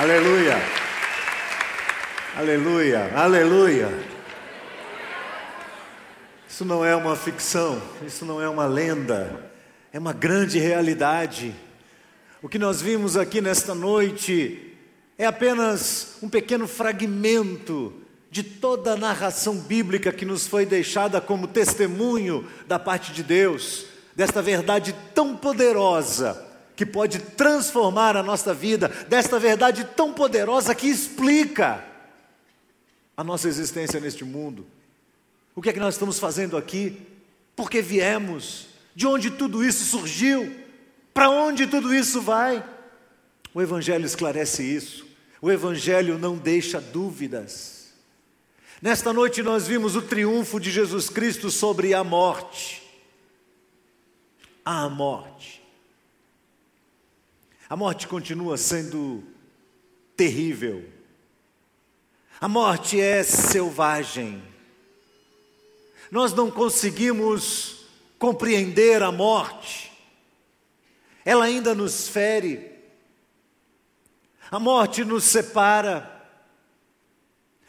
Aleluia. Aleluia. Aleluia. Isso não é uma ficção, isso não é uma lenda, é uma grande realidade. O que nós vimos aqui nesta noite é apenas um pequeno fragmento de toda a narração bíblica que nos foi deixada como testemunho da parte de Deus, desta verdade tão poderosa que pode transformar a nossa vida, desta verdade tão poderosa que explica a nossa existência neste mundo. O que é que nós estamos fazendo aqui? Por que viemos? De onde tudo isso surgiu? Para onde tudo isso vai? O Evangelho esclarece isso. O Evangelho não deixa dúvidas. Nesta noite nós vimos o triunfo de Jesus Cristo sobre a morte. A morte. A morte continua sendo terrível. A morte é selvagem. Nós não conseguimos compreender a morte. Ela ainda nos fere. A morte nos separa.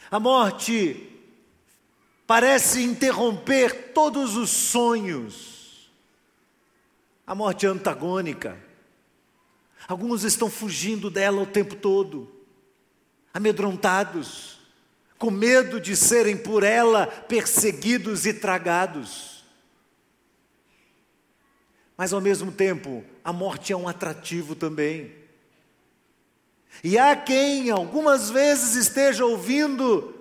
A morte parece interromper todos os sonhos. A morte é antagônica. Alguns estão fugindo dela o tempo todo, amedrontados, com medo de serem por ela perseguidos e tragados. Mas ao mesmo tempo, a morte é um atrativo também. E há quem algumas vezes esteja ouvindo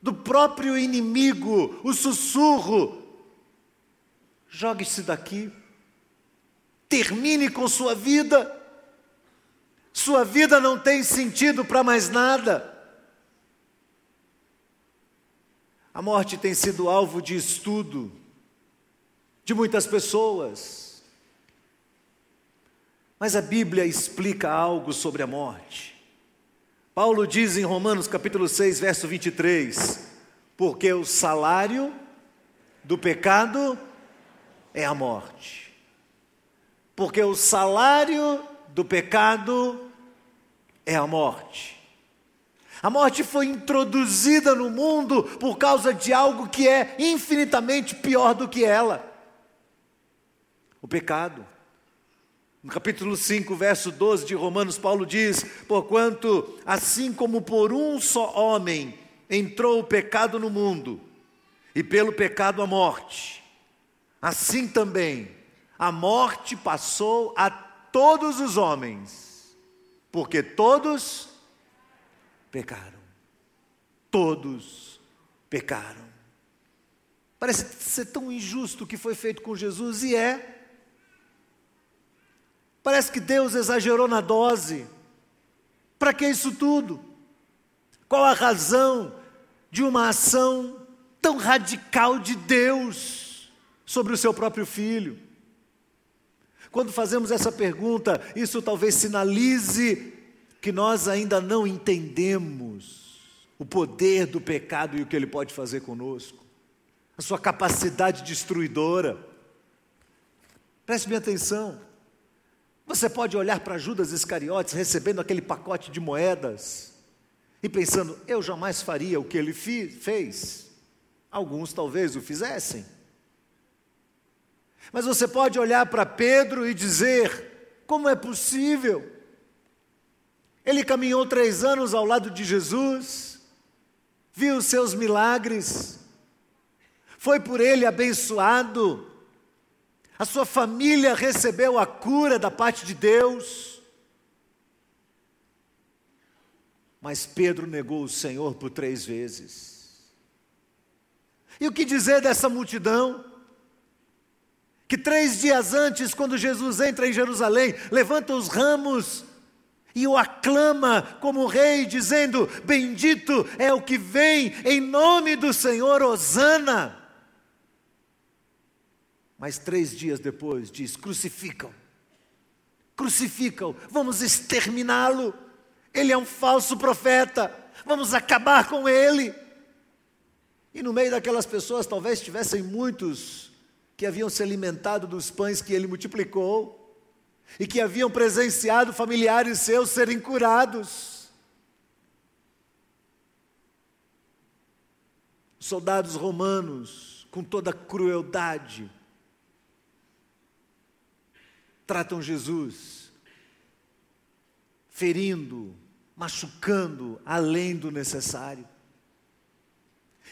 do próprio inimigo o sussurro: jogue-se daqui, termine com sua vida. Sua vida não tem sentido para mais nada. A morte tem sido alvo de estudo de muitas pessoas. Mas a Bíblia explica algo sobre a morte. Paulo diz em Romanos capítulo 6, verso 23: Porque o salário do pecado é a morte. Porque o salário do pecado é a morte. A morte foi introduzida no mundo por causa de algo que é infinitamente pior do que ela: o pecado. No capítulo 5, verso 12 de Romanos, Paulo diz: Porquanto, assim como por um só homem entrou o pecado no mundo, e pelo pecado a morte, assim também a morte passou a todos os homens porque todos pecaram. Todos pecaram. Parece ser tão injusto o que foi feito com Jesus, e é. Parece que Deus exagerou na dose. Para que isso tudo? Qual a razão de uma ação tão radical de Deus sobre o seu próprio filho? Quando fazemos essa pergunta, isso talvez sinalize que nós ainda não entendemos o poder do pecado e o que ele pode fazer conosco, a sua capacidade destruidora. Preste bem atenção. Você pode olhar para Judas Iscariotes recebendo aquele pacote de moedas e pensando, eu jamais faria o que ele fez. Alguns talvez o fizessem. Mas você pode olhar para Pedro e dizer: como é possível? Ele caminhou três anos ao lado de Jesus, viu os seus milagres, foi por ele abençoado, a sua família recebeu a cura da parte de Deus. Mas Pedro negou o Senhor por três vezes. E o que dizer dessa multidão? Que três dias antes, quando Jesus entra em Jerusalém, levanta os ramos e o aclama como rei, dizendo: Bendito é o que vem em nome do Senhor, Hosana. Mas três dias depois diz: Crucificam, crucificam, vamos exterminá-lo. Ele é um falso profeta, vamos acabar com ele. E no meio daquelas pessoas, talvez tivessem muitos que haviam se alimentado dos pães que ele multiplicou e que haviam presenciado familiares seus serem curados. Soldados romanos, com toda crueldade, tratam Jesus, ferindo, machucando além do necessário.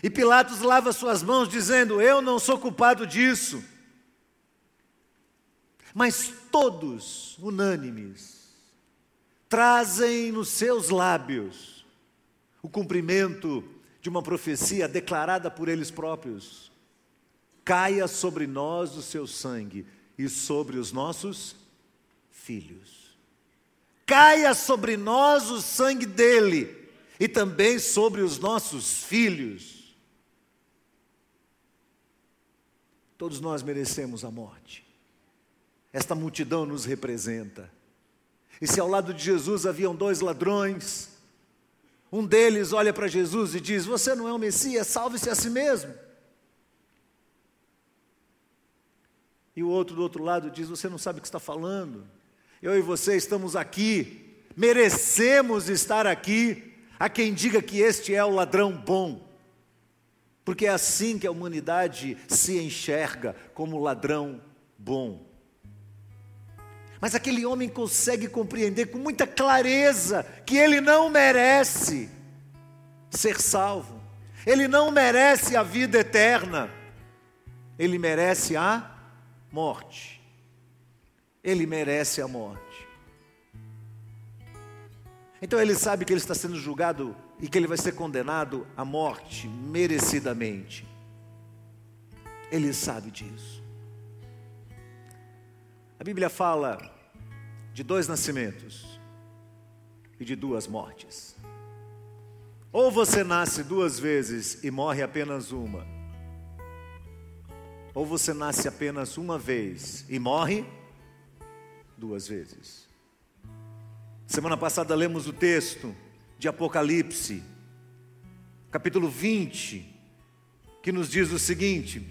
E Pilatos lava suas mãos, dizendo: Eu não sou culpado disso. Mas todos, unânimes, trazem nos seus lábios o cumprimento de uma profecia declarada por eles próprios: Caia sobre nós o seu sangue e sobre os nossos filhos. Caia sobre nós o sangue dele e também sobre os nossos filhos. Todos nós merecemos a morte. Esta multidão nos representa. E se ao lado de Jesus haviam dois ladrões, um deles olha para Jesus e diz: Você não é o Messias, salve-se a si mesmo. E o outro do outro lado diz: Você não sabe o que está falando. Eu e você estamos aqui, merecemos estar aqui. Há quem diga que este é o ladrão bom, porque é assim que a humanidade se enxerga como ladrão bom. Mas aquele homem consegue compreender com muita clareza que ele não merece ser salvo, ele não merece a vida eterna, ele merece a morte. Ele merece a morte. Então ele sabe que ele está sendo julgado e que ele vai ser condenado à morte merecidamente. Ele sabe disso. A Bíblia fala de dois nascimentos e de duas mortes. Ou você nasce duas vezes e morre apenas uma, ou você nasce apenas uma vez e morre duas vezes. Semana passada lemos o texto de Apocalipse, capítulo 20, que nos diz o seguinte: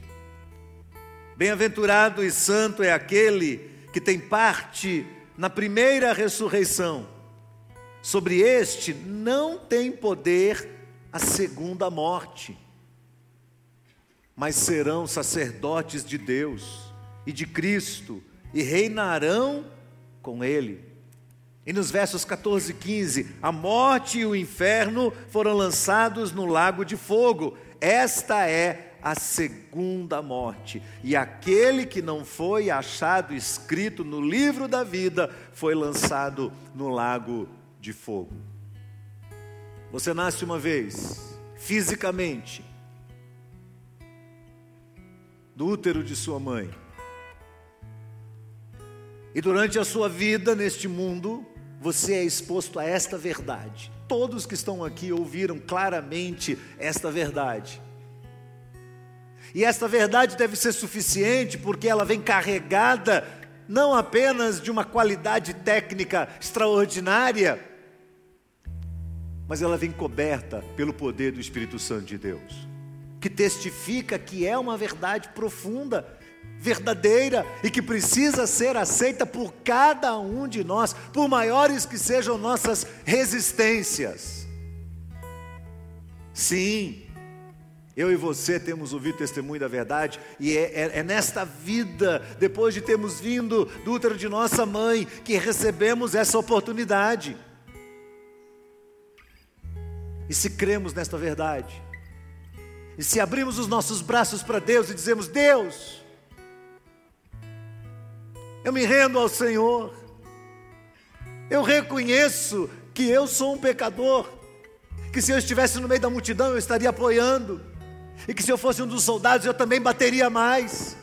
Bem-aventurado e santo é aquele que tem parte na primeira ressurreição. Sobre este não tem poder a segunda morte mas serão sacerdotes de Deus e de Cristo e reinarão com Ele. E nos versos 14 e 15: a morte e o inferno foram lançados no lago de fogo. Esta é a segunda morte. E aquele que não foi achado escrito no livro da vida foi lançado no lago de fogo. Você nasce uma vez, fisicamente, do útero de sua mãe. E durante a sua vida neste mundo, você é exposto a esta verdade. Todos que estão aqui ouviram claramente esta verdade. E esta verdade deve ser suficiente porque ela vem carregada não apenas de uma qualidade técnica extraordinária, mas ela vem coberta pelo poder do Espírito Santo de Deus que testifica que é uma verdade profunda, verdadeira e que precisa ser aceita por cada um de nós, por maiores que sejam nossas resistências. Sim, eu e você temos ouvido testemunho da verdade, e é, é, é, nesta vida, depois de termos vindo do útero de nossa mãe, que recebemos essa oportunidade. E se cremos nesta verdade, e se abrimos os nossos braços para Deus e dizemos: Deus, eu me rendo ao Senhor, eu reconheço que eu sou um pecador, que se eu estivesse no meio da multidão eu estaria apoiando, e que se eu fosse um dos soldados eu também bateria mais,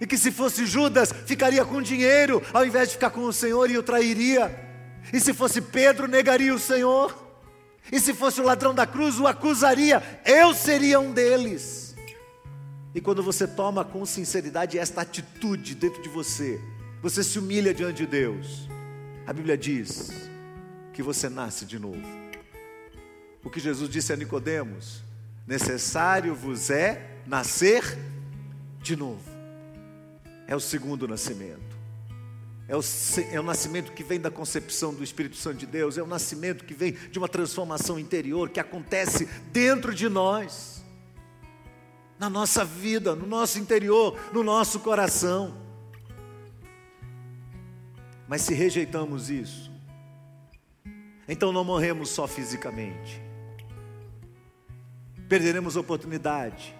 e que se fosse Judas ficaria com dinheiro ao invés de ficar com o Senhor e eu trairia, e se fosse Pedro negaria o Senhor. E se fosse o ladrão da cruz, o acusaria, eu seria um deles. E quando você toma com sinceridade esta atitude dentro de você, você se humilha diante de Deus. A Bíblia diz que você nasce de novo. O que Jesus disse a Nicodemos: necessário vos é nascer de novo. É o segundo nascimento é o, é o nascimento que vem da concepção do Espírito Santo de Deus, é o nascimento que vem de uma transformação interior que acontece dentro de nós. Na nossa vida, no nosso interior, no nosso coração. Mas se rejeitamos isso, então não morremos só fisicamente, perderemos a oportunidade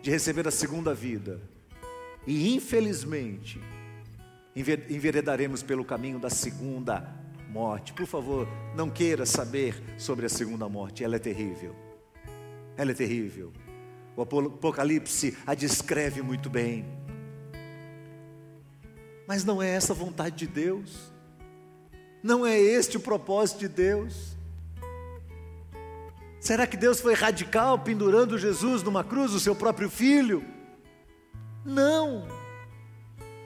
de receber a segunda vida, e infelizmente, enveredaremos pelo caminho da segunda morte. Por favor, não queira saber sobre a segunda morte, ela é terrível. Ela é terrível. O Apocalipse a descreve muito bem. Mas não é essa a vontade de Deus. Não é este o propósito de Deus. Será que Deus foi radical pendurando Jesus numa cruz, o seu próprio filho? Não.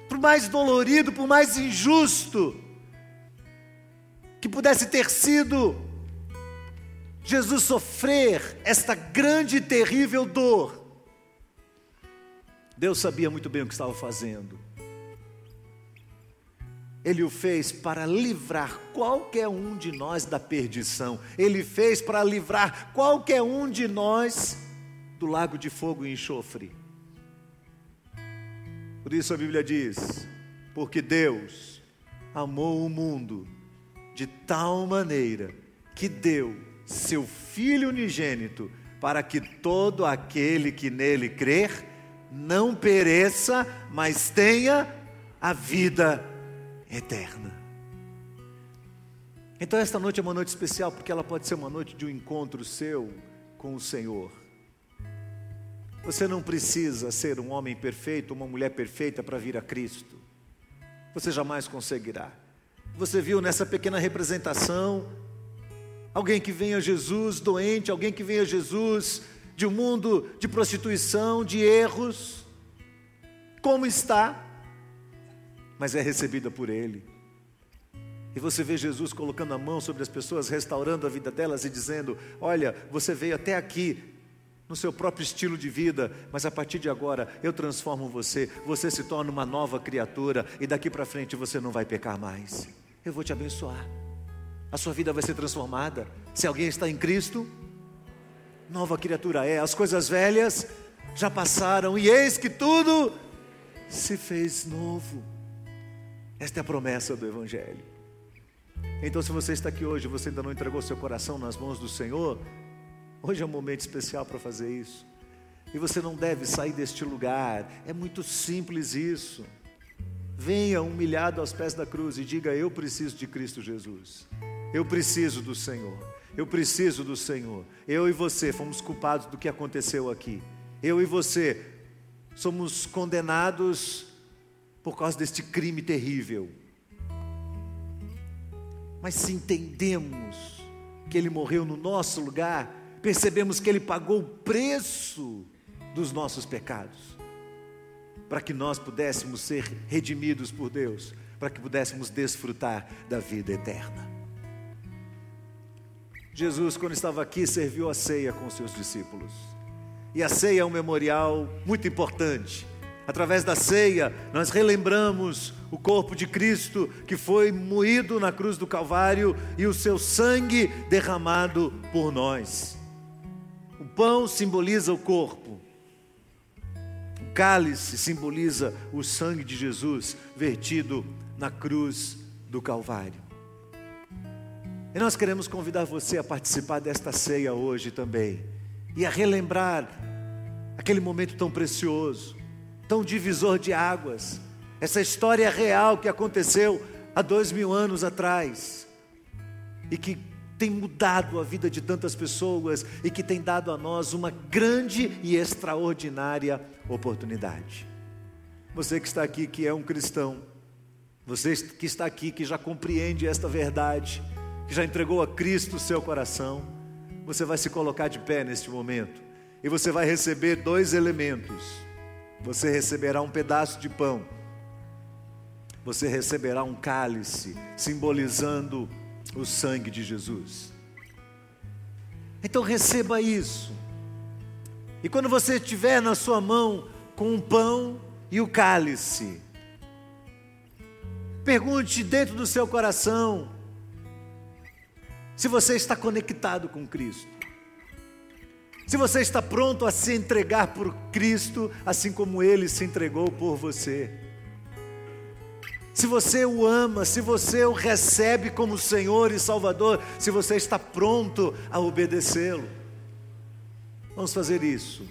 Por mais dolorido, por mais injusto que pudesse ter sido Jesus sofrer esta grande e terrível dor, Deus sabia muito bem o que estava fazendo. Ele o fez para livrar qualquer um de nós da perdição. Ele fez para livrar qualquer um de nós do lago de fogo e enxofre. Por isso a Bíblia diz: porque Deus amou o mundo de tal maneira que deu seu Filho unigênito, para que todo aquele que nele crer não pereça, mas tenha a vida eterna. Então, esta noite é uma noite especial porque ela pode ser uma noite de um encontro seu com o Senhor. Você não precisa ser um homem perfeito, uma mulher perfeita para vir a Cristo. Você jamais conseguirá. Você viu nessa pequena representação alguém que vem a Jesus doente, alguém que vem a Jesus de um mundo de prostituição, de erros. Como está? mas é recebida por Ele. E você vê Jesus colocando a mão sobre as pessoas, restaurando a vida delas e dizendo: Olha, você veio até aqui no seu próprio estilo de vida, mas a partir de agora eu transformo você, você se torna uma nova criatura e daqui para frente você não vai pecar mais. Eu vou te abençoar. A sua vida vai ser transformada. Se alguém está em Cristo, nova criatura é. As coisas velhas já passaram e eis que tudo se fez novo. Esta é a promessa do Evangelho. Então, se você está aqui hoje, você ainda não entregou seu coração nas mãos do Senhor, hoje é um momento especial para fazer isso. E você não deve sair deste lugar, é muito simples isso. Venha humilhado aos pés da cruz e diga: Eu preciso de Cristo Jesus, eu preciso do Senhor, eu preciso do Senhor. Eu e você fomos culpados do que aconteceu aqui, eu e você somos condenados por causa deste crime terrível. Mas se entendemos que Ele morreu no nosso lugar, percebemos que Ele pagou o preço dos nossos pecados, para que nós pudéssemos ser redimidos por Deus, para que pudéssemos desfrutar da vida eterna. Jesus, quando estava aqui, serviu a ceia com seus discípulos. E a ceia é um memorial muito importante Através da ceia, nós relembramos o corpo de Cristo que foi moído na cruz do Calvário e o seu sangue derramado por nós. O pão simboliza o corpo, cálice simboliza o sangue de Jesus vertido na cruz do Calvário. E nós queremos convidar você a participar desta ceia hoje também e a relembrar aquele momento tão precioso tão divisor de águas, essa história real que aconteceu há dois mil anos atrás e que tem mudado a vida de tantas pessoas e que tem dado a nós uma grande e extraordinária oportunidade. Você que está aqui, que é um cristão, você que está aqui, que já compreende esta verdade, que já entregou a Cristo o seu coração, você vai se colocar de pé neste momento e você vai receber dois elementos você receberá um pedaço de pão, você receberá um cálice, simbolizando o sangue de Jesus. Então receba isso. E quando você estiver na sua mão com o pão e o cálice, pergunte dentro do seu coração se você está conectado com Cristo. Se você está pronto a se entregar por Cristo, assim como Ele se entregou por você. Se você o ama, se você o recebe como Senhor e Salvador, se você está pronto a obedecê-lo. Vamos fazer isso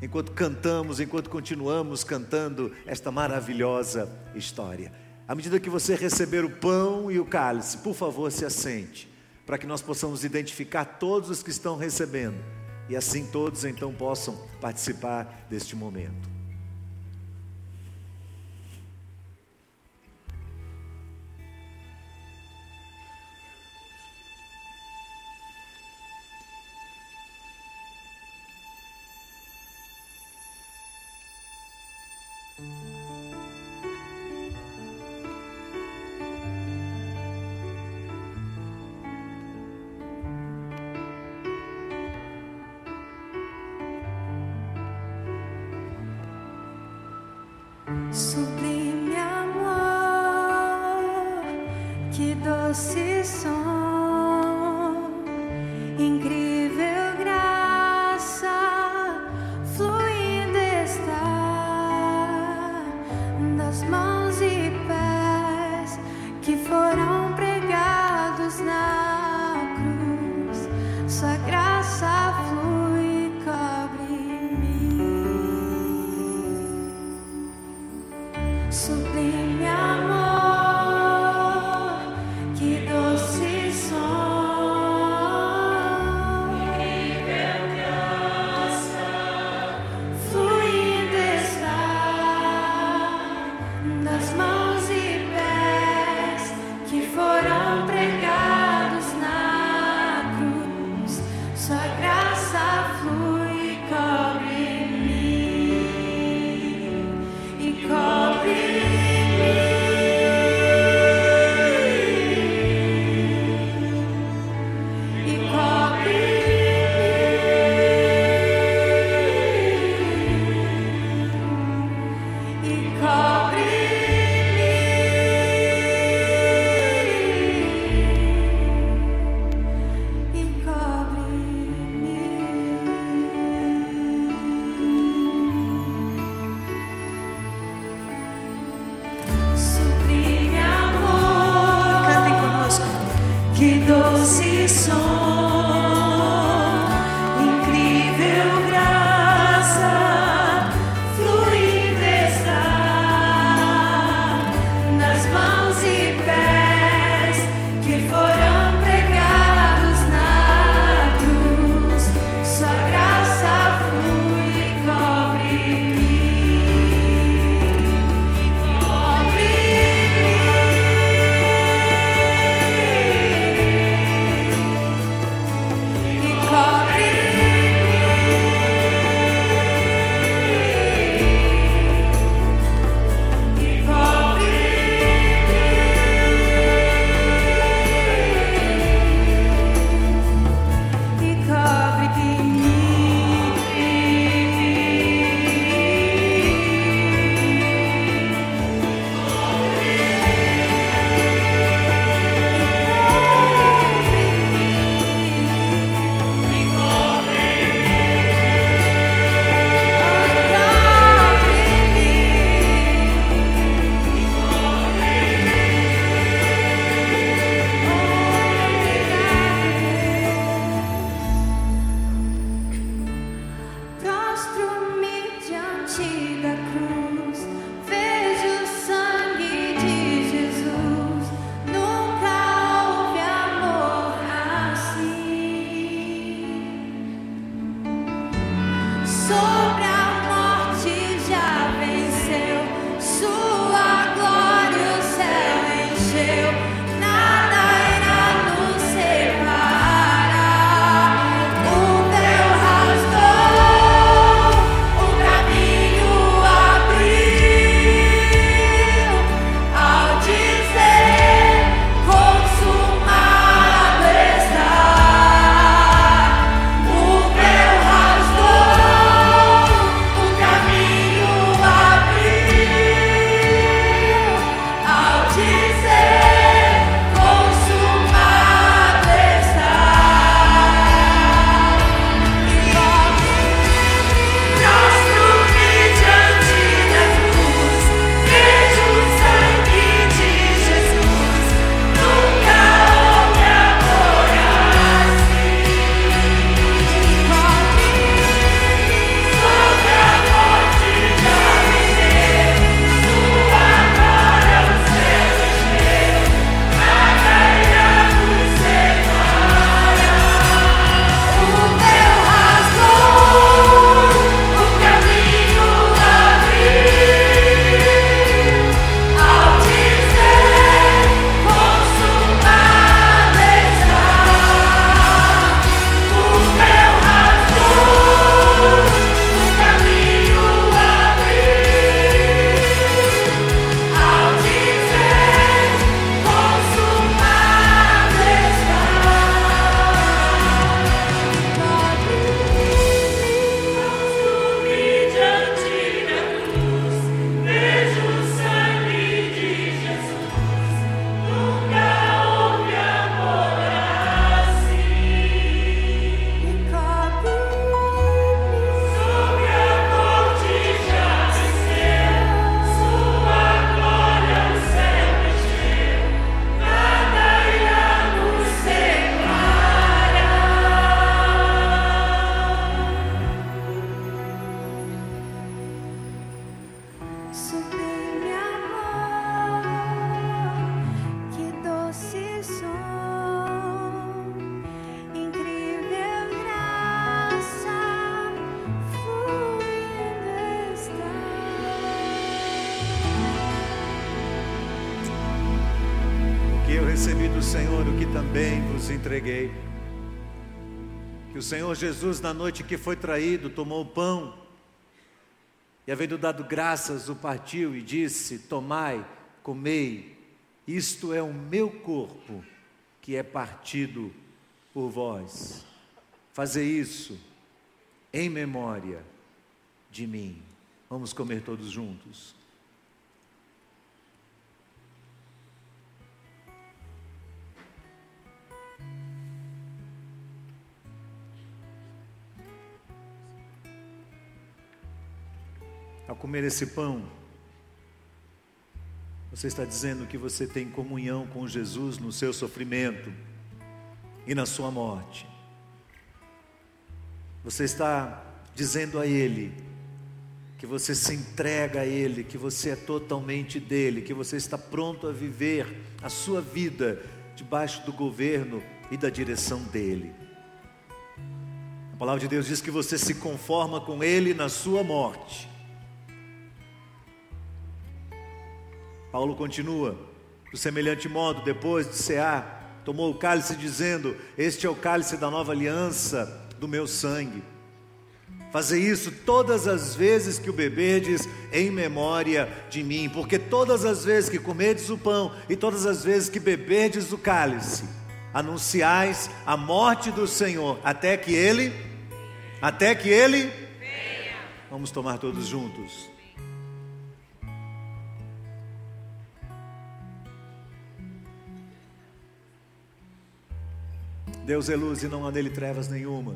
enquanto cantamos, enquanto continuamos cantando esta maravilhosa história. À medida que você receber o pão e o cálice, por favor, se assente, para que nós possamos identificar todos os que estão recebendo e assim todos então possam participar deste momento. song. Que o Senhor Jesus, na noite que foi traído, tomou o pão e, havendo dado graças, o partiu e disse: Tomai, comei, isto é o meu corpo que é partido por vós. Fazer isso em memória de mim. Vamos comer todos juntos. Ao comer esse pão, você está dizendo que você tem comunhão com Jesus no seu sofrimento e na sua morte. Você está dizendo a Ele que você se entrega a Ele, que você é totalmente dele, que você está pronto a viver a sua vida debaixo do governo e da direção dele. A palavra de Deus diz que você se conforma com Ele na sua morte Paulo continua, do semelhante modo, depois de cear, tomou o cálice, dizendo: Este é o cálice da nova aliança do meu sangue. Fazer isso todas as vezes que o beberdes em memória de mim, porque todas as vezes que comerdes o pão e todas as vezes que beberdes o cálice, anunciais a morte do Senhor até que ele até que ele venha. Vamos tomar todos juntos. Deus é luz e não há nele trevas nenhuma.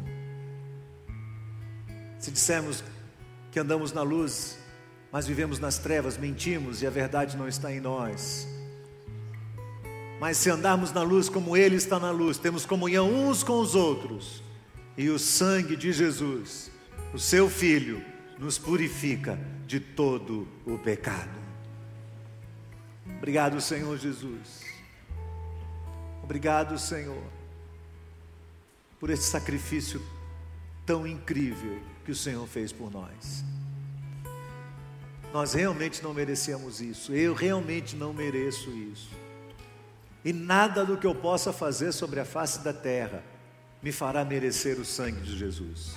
Se dissermos que andamos na luz, mas vivemos nas trevas, mentimos e a verdade não está em nós. Mas se andarmos na luz como Ele está na luz, temos comunhão uns com os outros, e o sangue de Jesus, o Seu Filho, nos purifica de todo o pecado. Obrigado, Senhor Jesus. Obrigado, Senhor por esse sacrifício tão incrível que o Senhor fez por nós. Nós realmente não merecemos isso, eu realmente não mereço isso. E nada do que eu possa fazer sobre a face da terra me fará merecer o sangue de Jesus.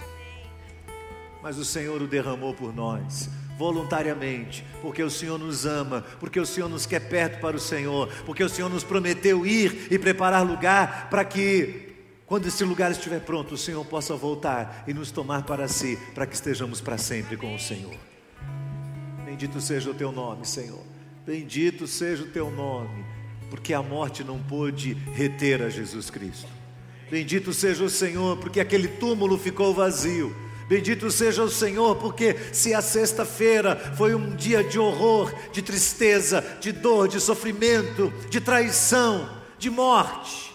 Mas o Senhor o derramou por nós, voluntariamente, porque o Senhor nos ama, porque o Senhor nos quer perto para o Senhor, porque o Senhor nos prometeu ir e preparar lugar para que quando esse lugar estiver pronto, o Senhor possa voltar e nos tomar para si, para que estejamos para sempre com o Senhor. Bendito seja o teu nome, Senhor. Bendito seja o teu nome, porque a morte não pôde reter a Jesus Cristo. Bendito seja o Senhor, porque aquele túmulo ficou vazio. Bendito seja o Senhor, porque se a sexta-feira foi um dia de horror, de tristeza, de dor, de sofrimento, de traição, de morte,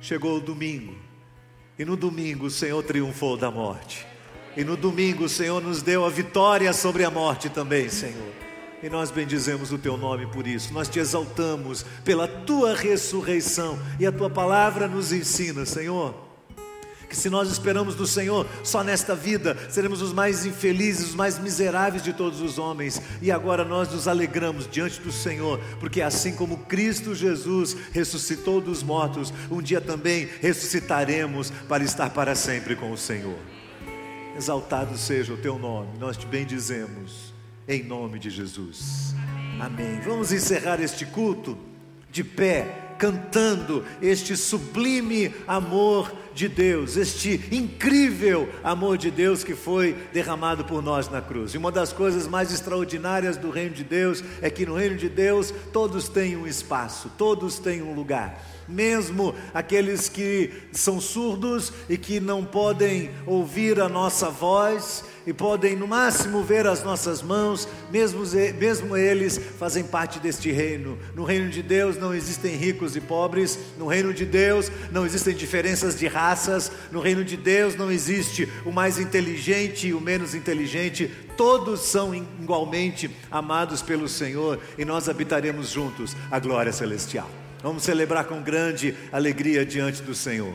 Chegou o domingo, e no domingo o Senhor triunfou da morte. E no domingo o Senhor nos deu a vitória sobre a morte também, Senhor. E nós bendizemos o teu nome por isso. Nós te exaltamos pela tua ressurreição. E a tua palavra nos ensina, Senhor, que se nós esperamos do Senhor só nesta vida, seremos os mais infelizes, os mais miseráveis de todos os homens. E agora nós nos alegramos diante do Senhor, porque assim como Cristo Jesus ressuscitou dos mortos, um dia também ressuscitaremos para estar para sempre com o Senhor. Exaltado seja o teu nome, nós te bendizemos, em nome de Jesus. Amém. Vamos encerrar este culto de pé cantando este sublime amor de Deus, este incrível amor de Deus que foi derramado por nós na cruz. E uma das coisas mais extraordinárias do reino de Deus é que no reino de Deus todos têm um espaço, todos têm um lugar mesmo aqueles que são surdos e que não podem ouvir a nossa voz e podem no máximo ver as nossas mãos, mesmo, mesmo eles fazem parte deste reino. No reino de Deus não existem ricos e pobres, no reino de Deus não existem diferenças de raças, no reino de Deus não existe o mais inteligente e o menos inteligente, todos são igualmente amados pelo Senhor e nós habitaremos juntos a glória celestial. Vamos celebrar com grande alegria diante do Senhor.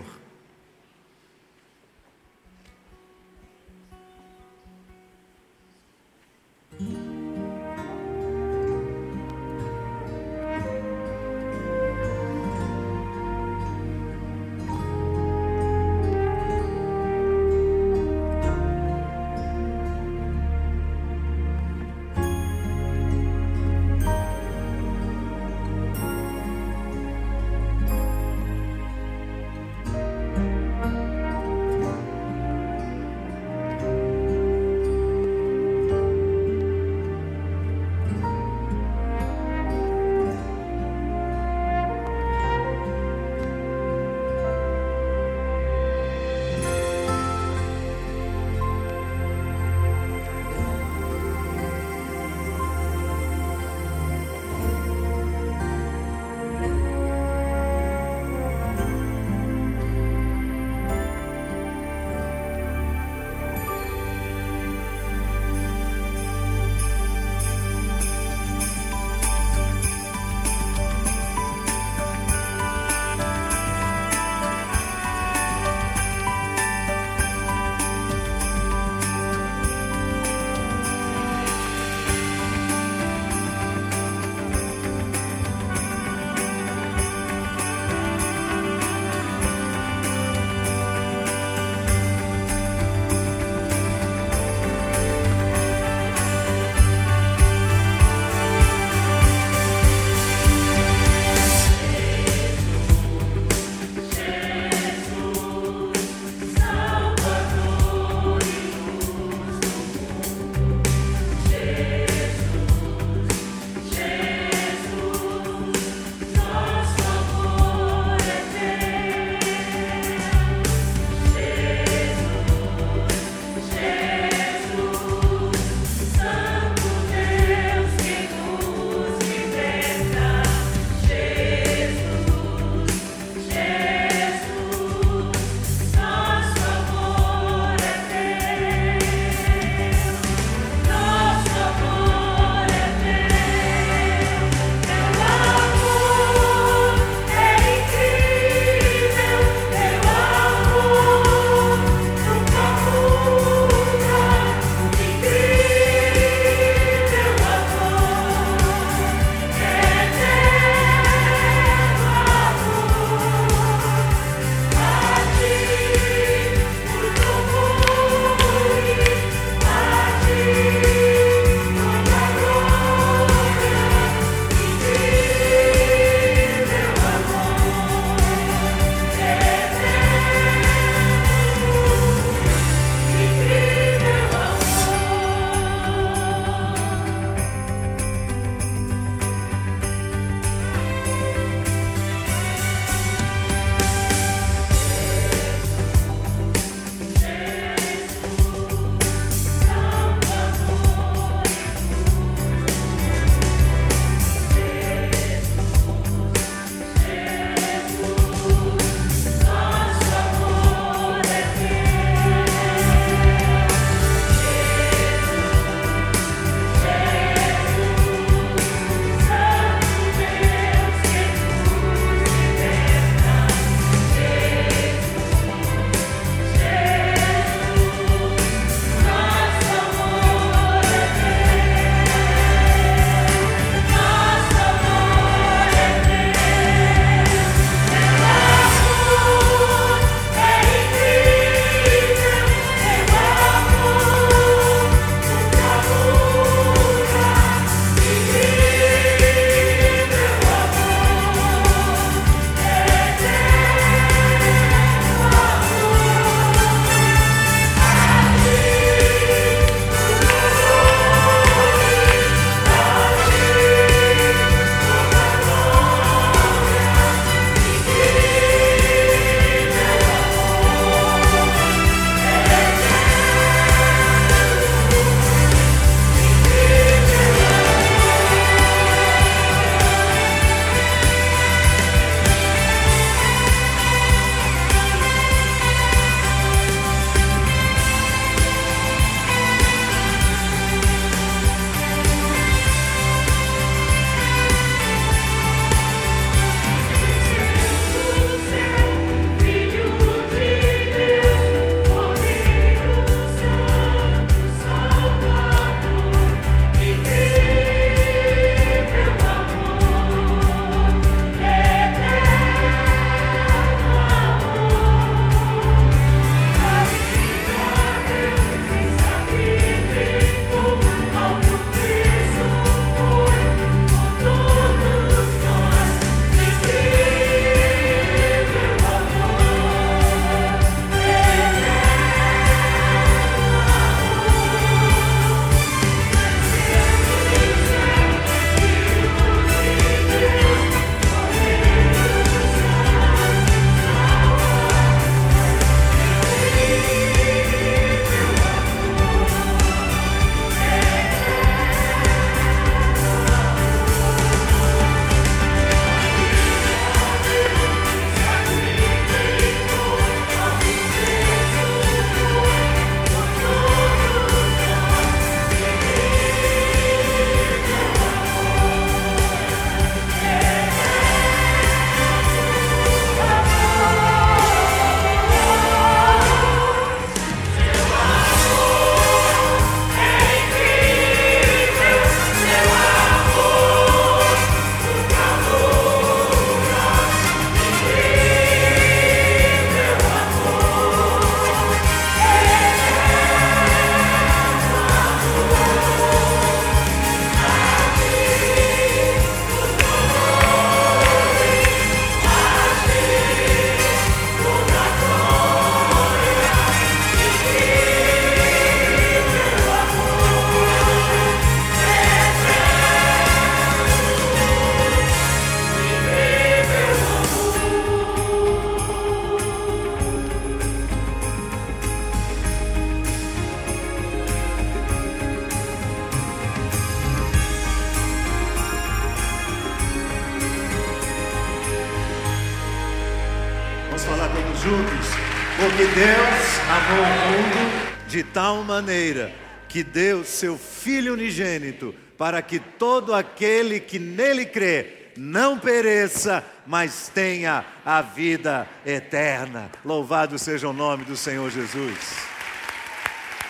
Que deu seu Filho unigênito para que todo aquele que nele crê não pereça, mas tenha a vida eterna. Louvado seja o nome do Senhor Jesus.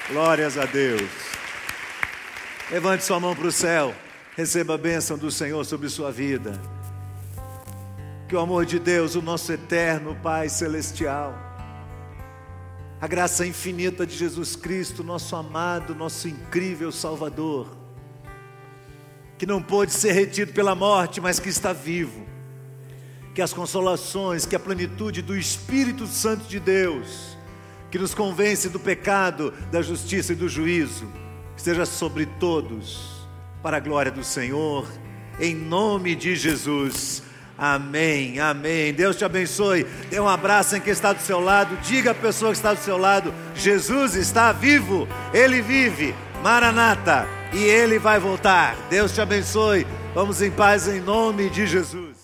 Glórias a Deus. Levante sua mão para o céu. Receba a bênção do Senhor sobre sua vida. Que o amor de Deus, o nosso eterno Pai celestial, a graça infinita de Jesus Cristo, nosso amado, nosso incrível Salvador, que não pôde ser retido pela morte, mas que está vivo, que as consolações, que a plenitude do Espírito Santo de Deus, que nos convence do pecado, da justiça e do juízo, esteja sobre todos, para a glória do Senhor, em nome de Jesus. Amém, amém. Deus te abençoe. Dê um abraço em quem está do seu lado. Diga à pessoa que está do seu lado: Jesus está vivo, Ele vive. Maranata, e Ele vai voltar. Deus te abençoe. Vamos em paz em nome de Jesus.